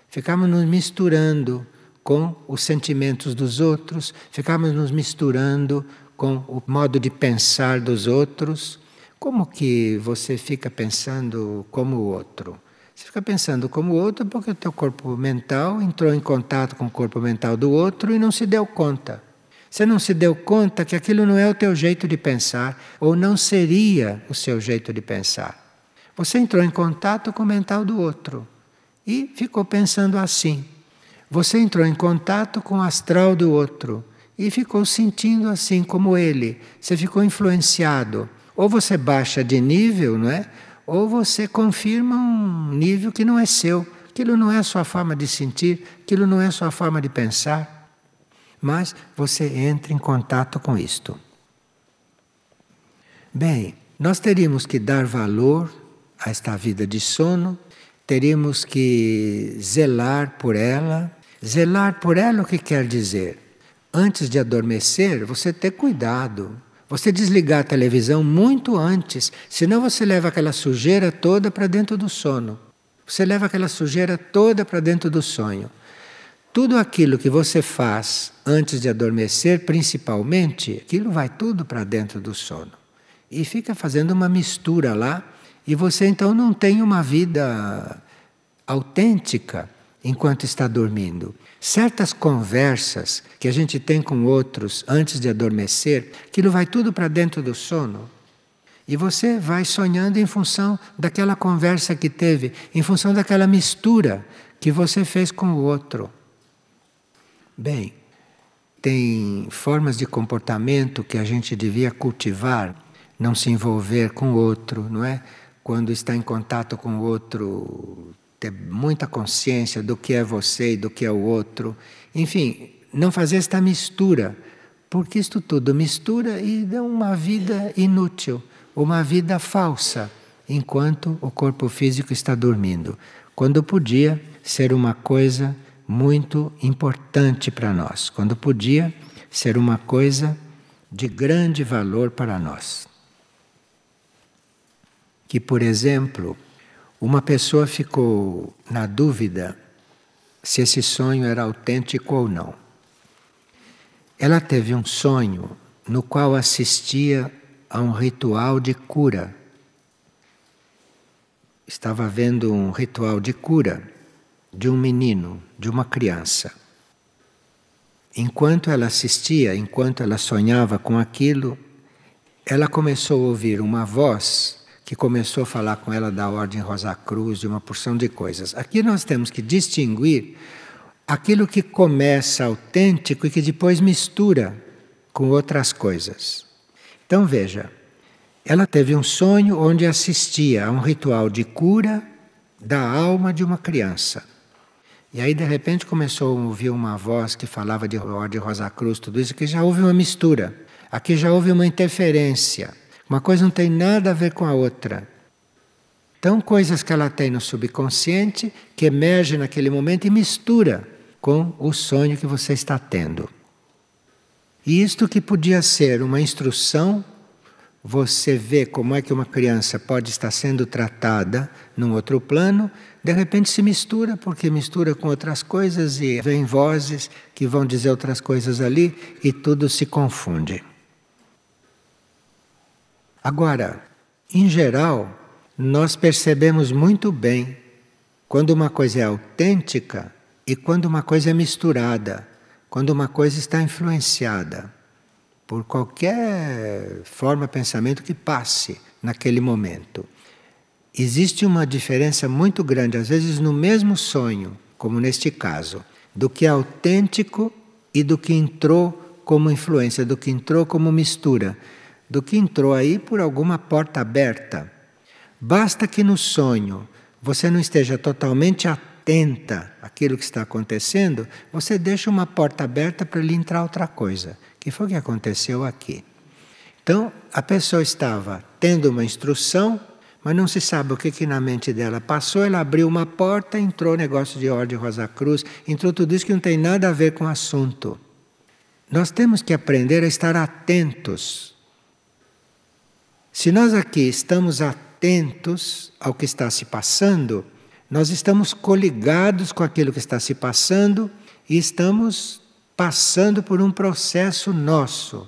ficamos nos misturando com os sentimentos dos outros, ficamos nos misturando com o modo de pensar dos outros. Como que você fica pensando como o outro? Você fica pensando como o outro porque o teu corpo mental entrou em contato com o corpo mental do outro e não se deu conta. Você não se deu conta que aquilo não é o teu jeito de pensar ou não seria o seu jeito de pensar. Você entrou em contato com o mental do outro e ficou pensando assim. Você entrou em contato com o astral do outro e ficou sentindo assim como ele. Você ficou influenciado. Ou você baixa de nível, não é? Ou você confirma um nível que não é seu. Aquilo não é a sua forma de sentir, aquilo não é a sua forma de pensar. Mas você entra em contato com isto. Bem, nós teríamos que dar valor a esta vida de sono, teríamos que zelar por ela, Zelar por ela o que quer dizer? Antes de adormecer, você ter cuidado. Você desligar a televisão muito antes, senão você leva aquela sujeira toda para dentro do sono. Você leva aquela sujeira toda para dentro do sonho. Tudo aquilo que você faz antes de adormecer, principalmente, aquilo vai tudo para dentro do sono. E fica fazendo uma mistura lá, e você então não tem uma vida autêntica enquanto está dormindo. Certas conversas que a gente tem com outros antes de adormecer, aquilo vai tudo para dentro do sono. E você vai sonhando em função daquela conversa que teve, em função daquela mistura que você fez com o outro. Bem, tem formas de comportamento que a gente devia cultivar, não se envolver com o outro, não é? Quando está em contato com o outro ter muita consciência do que é você e do que é o outro. Enfim, não fazer esta mistura, porque isto tudo mistura e dá uma vida inútil, uma vida falsa, enquanto o corpo físico está dormindo, quando podia ser uma coisa muito importante para nós, quando podia ser uma coisa de grande valor para nós. Que, por exemplo, uma pessoa ficou na dúvida se esse sonho era autêntico ou não. Ela teve um sonho no qual assistia a um ritual de cura. Estava vendo um ritual de cura de um menino, de uma criança. Enquanto ela assistia, enquanto ela sonhava com aquilo, ela começou a ouvir uma voz que começou a falar com ela da Ordem Rosa Cruz, de uma porção de coisas. Aqui nós temos que distinguir aquilo que começa autêntico e que depois mistura com outras coisas. Então veja, ela teve um sonho onde assistia a um ritual de cura da alma de uma criança. E aí de repente começou a ouvir uma voz que falava de Ordem Rosa Cruz, tudo isso, que já houve uma mistura. Aqui já houve uma interferência. Uma coisa não tem nada a ver com a outra. Então, coisas que ela tem no subconsciente que emergem naquele momento e mistura com o sonho que você está tendo. E isto que podia ser uma instrução, você vê como é que uma criança pode estar sendo tratada num outro plano, de repente se mistura, porque mistura com outras coisas e vem vozes que vão dizer outras coisas ali e tudo se confunde. Agora, em geral, nós percebemos muito bem quando uma coisa é autêntica e quando uma coisa é misturada, quando uma coisa está influenciada por qualquer forma pensamento que passe naquele momento. Existe uma diferença muito grande, às vezes no mesmo sonho, como neste caso, do que é autêntico e do que entrou como influência, do que entrou como mistura do que entrou aí por alguma porta aberta. Basta que no sonho você não esteja totalmente atenta àquilo que está acontecendo, você deixa uma porta aberta para lhe entrar outra coisa, que foi o que aconteceu aqui. Então, a pessoa estava tendo uma instrução, mas não se sabe o que, que na mente dela passou. Ela abriu uma porta, entrou negócio de ordem Rosa Cruz, entrou tudo isso que não tem nada a ver com o assunto. Nós temos que aprender a estar atentos se nós aqui estamos atentos ao que está se passando, nós estamos coligados com aquilo que está se passando e estamos passando por um processo nosso.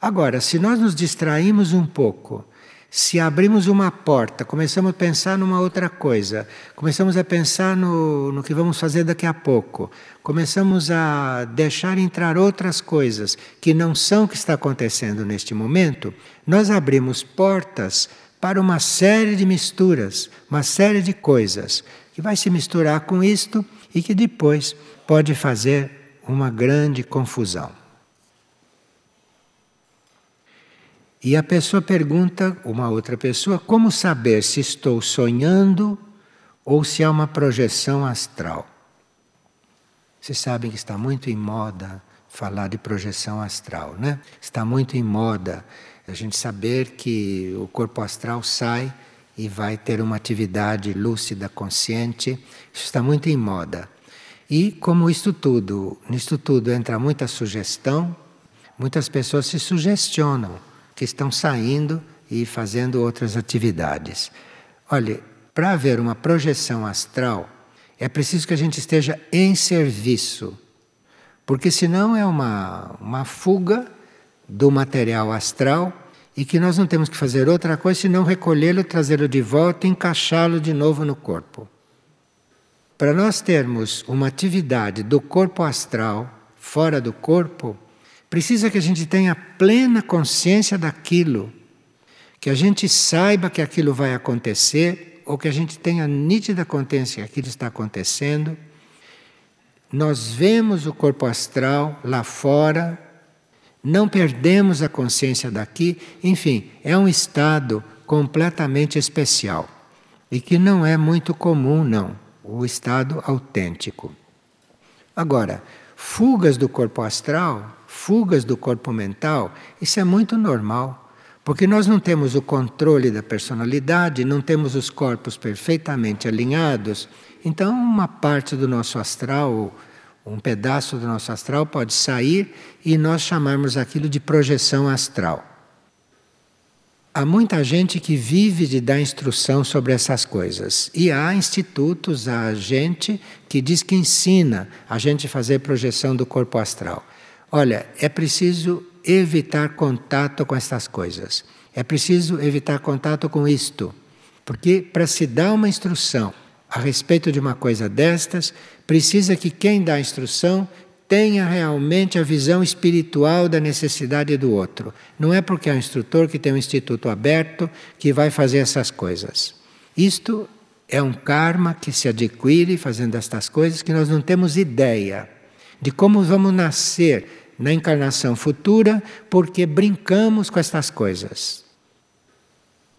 Agora, se nós nos distraímos um pouco se abrimos uma porta, começamos a pensar numa outra coisa, começamos a pensar no, no que vamos fazer daqui a pouco, começamos a deixar entrar outras coisas que não são o que está acontecendo neste momento, nós abrimos portas para uma série de misturas, uma série de coisas que vai se misturar com isto e que depois pode fazer uma grande confusão. E a pessoa pergunta, uma outra pessoa, como saber se estou sonhando ou se há uma projeção astral? Vocês sabem que está muito em moda falar de projeção astral, né? Está muito em moda a gente saber que o corpo astral sai e vai ter uma atividade lúcida, consciente. Isso está muito em moda. E como isto tudo, nisto tudo entra muita sugestão, muitas pessoas se sugestionam que estão saindo e fazendo outras atividades. Olha, para haver uma projeção astral, é preciso que a gente esteja em serviço, porque senão é uma, uma fuga do material astral e que nós não temos que fazer outra coisa senão recolhê-lo, trazê-lo de volta e encaixá-lo de novo no corpo. Para nós termos uma atividade do corpo astral fora do corpo, Precisa que a gente tenha plena consciência daquilo, que a gente saiba que aquilo vai acontecer, ou que a gente tenha nítida consciência que aquilo está acontecendo. Nós vemos o corpo astral lá fora, não perdemos a consciência daqui, enfim, é um estado completamente especial e que não é muito comum, não. o estado autêntico. Agora, fugas do corpo astral, fugas do corpo mental, isso é muito normal. Porque nós não temos o controle da personalidade, não temos os corpos perfeitamente alinhados, então uma parte do nosso astral, um pedaço do nosso astral pode sair e nós chamarmos aquilo de projeção astral. Há muita gente que vive de dar instrução sobre essas coisas. E há institutos, há gente que diz que ensina a gente fazer projeção do corpo astral. Olha, é preciso evitar contato com essas coisas. É preciso evitar contato com isto. Porque para se dar uma instrução a respeito de uma coisa destas, precisa que quem dá a instrução tenha realmente a visão espiritual da necessidade do outro. Não é porque é um instrutor que tem um instituto aberto que vai fazer essas coisas. Isto é um karma que se adquire fazendo estas coisas que nós não temos ideia de como vamos nascer na encarnação futura porque brincamos com estas coisas.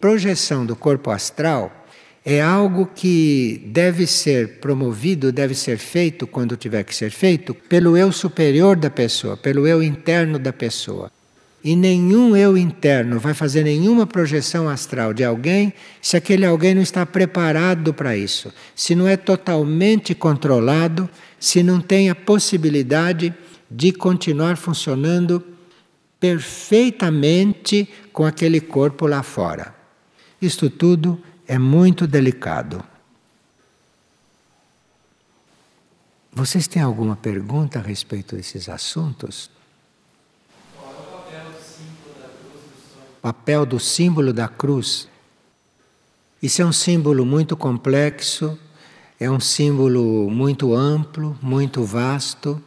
Projeção do corpo astral é algo que deve ser promovido, deve ser feito quando tiver que ser feito, pelo eu superior da pessoa, pelo eu interno da pessoa. E nenhum eu interno vai fazer nenhuma projeção astral de alguém se aquele alguém não está preparado para isso, se não é totalmente controlado, se não tem a possibilidade de continuar funcionando perfeitamente com aquele corpo lá fora. Isto tudo é muito delicado. Vocês têm alguma pergunta a respeito desses assuntos? Papel do símbolo da cruz. Isso é um símbolo muito complexo, é um símbolo muito amplo, muito vasto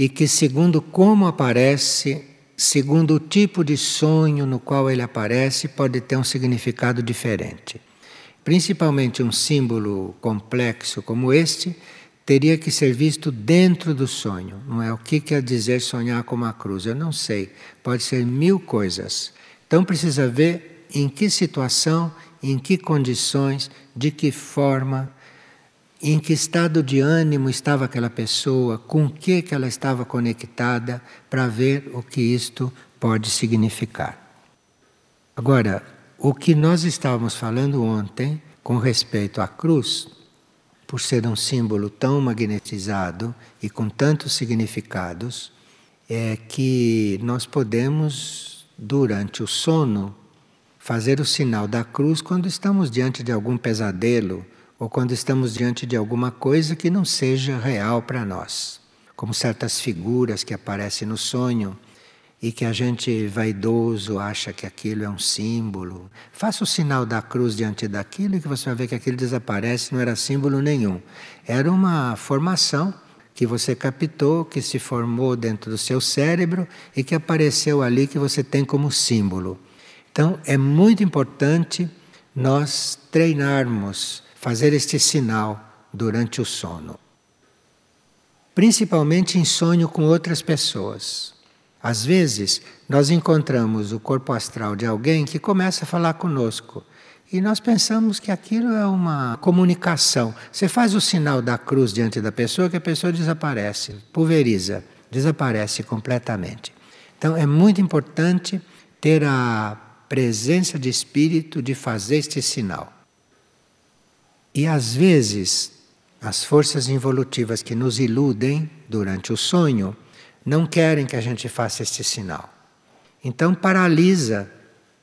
e que, segundo como aparece, segundo o tipo de sonho no qual ele aparece, pode ter um significado diferente. Principalmente um símbolo complexo como este teria que ser visto dentro do sonho. Não é o que quer dizer sonhar com uma cruz? Eu não sei. Pode ser mil coisas. Então precisa ver em que situação, em que condições, de que forma, em que estado de ânimo estava aquela pessoa, com o que, que ela estava conectada, para ver o que isto pode significar. Agora, o que nós estávamos falando ontem com respeito à cruz, por ser um símbolo tão magnetizado e com tantos significados, é que nós podemos, durante o sono, fazer o sinal da cruz quando estamos diante de algum pesadelo ou quando estamos diante de alguma coisa que não seja real para nós, como certas figuras que aparecem no sonho e que a gente vaidoso acha que aquilo é um símbolo. Faça o sinal da cruz diante daquilo e que você vai ver que aquilo desaparece, não era símbolo nenhum. Era uma formação que você captou, que se formou dentro do seu cérebro e que apareceu ali que você tem como símbolo. Então é muito importante nós treinarmos, fazer este sinal durante o sono. Principalmente em sonho com outras pessoas. Às vezes, nós encontramos o corpo astral de alguém que começa a falar conosco. E nós pensamos que aquilo é uma comunicação. Você faz o sinal da cruz diante da pessoa que a pessoa desaparece, pulveriza, desaparece completamente. Então é muito importante ter a presença de espírito de fazer este sinal. E às vezes, as forças involutivas que nos iludem durante o sonho não querem que a gente faça este sinal. Então paralisa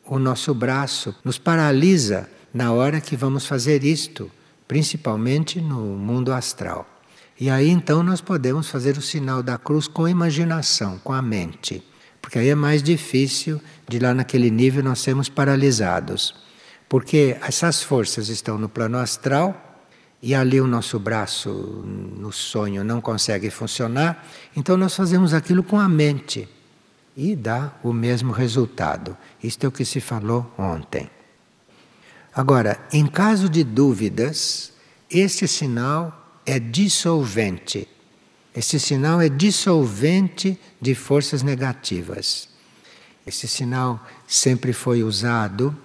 o nosso braço, nos paralisa na hora que vamos fazer isto, principalmente no mundo astral. E aí então nós podemos fazer o sinal da cruz com a imaginação, com a mente. Porque aí é mais difícil de lá naquele nível nós sermos paralisados. Porque essas forças estão no plano astral e ali o nosso braço no sonho não consegue funcionar, então nós fazemos aquilo com a mente e dá o mesmo resultado. Isto é o que se falou ontem. Agora, em caso de dúvidas, este sinal é dissolvente. Este sinal é dissolvente de forças negativas. Esse sinal sempre foi usado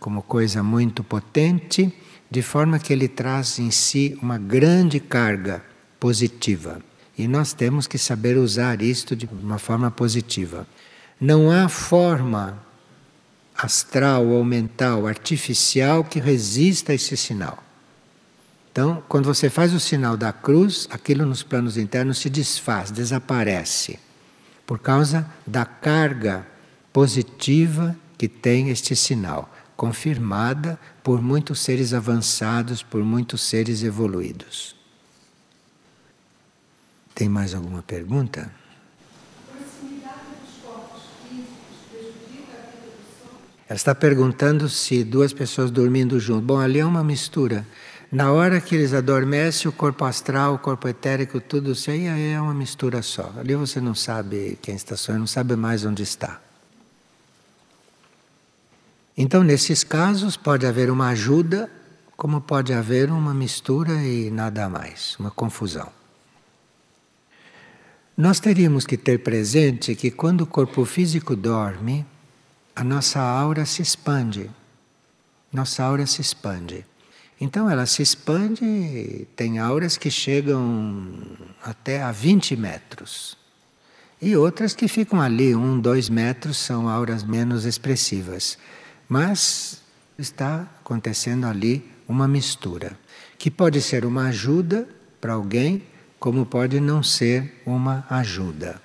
como coisa muito potente de forma que ele traz em si uma grande carga positiva. E nós temos que saber usar isto de uma forma positiva. Não há forma astral ou mental artificial que resista a esse sinal. Então, quando você faz o sinal da cruz, aquilo nos planos internos se desfaz, desaparece, por causa da carga positiva que tem este sinal, confirmada por muitos seres avançados, por muitos seres evoluídos. Tem mais alguma pergunta? Ela está perguntando se duas pessoas dormindo junto. Bom, ali é uma mistura. Na hora que eles adormecem, o corpo astral, o corpo etérico, tudo isso aí é uma mistura só. Ali você não sabe quem está sonhando, não sabe mais onde está. Então, nesses casos, pode haver uma ajuda, como pode haver uma mistura e nada mais, uma confusão. Nós teríamos que ter presente que quando o corpo físico dorme, a nossa aura se expande. Nossa aura se expande. Então ela se expande, tem auras que chegam até a 20 metros. E outras que ficam ali, um, dois metros, são auras menos expressivas. Mas está acontecendo ali uma mistura, que pode ser uma ajuda para alguém, como pode não ser uma ajuda.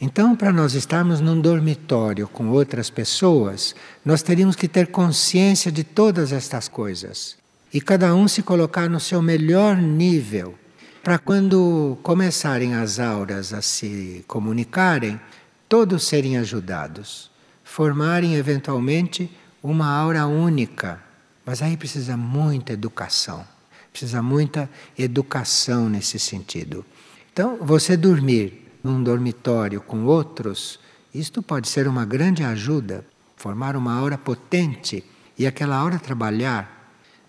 Então, para nós estarmos num dormitório com outras pessoas, nós teríamos que ter consciência de todas estas coisas e cada um se colocar no seu melhor nível, para quando começarem as auras a se comunicarem, todos serem ajudados, formarem eventualmente uma aura única. Mas aí precisa muita educação, precisa muita educação nesse sentido. Então, você dormir num dormitório com outros, isto pode ser uma grande ajuda, formar uma aura potente e aquela aura trabalhar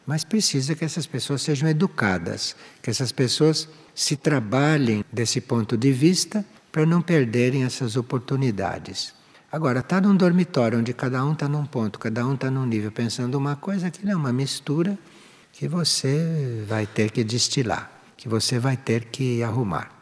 mas precisa que essas pessoas sejam educadas, que essas pessoas se trabalhem desse ponto de vista para não perderem essas oportunidades. Agora, está num dormitório onde cada um está num ponto, cada um está num nível, pensando uma coisa que não é uma mistura que você vai ter que destilar, que você vai ter que arrumar.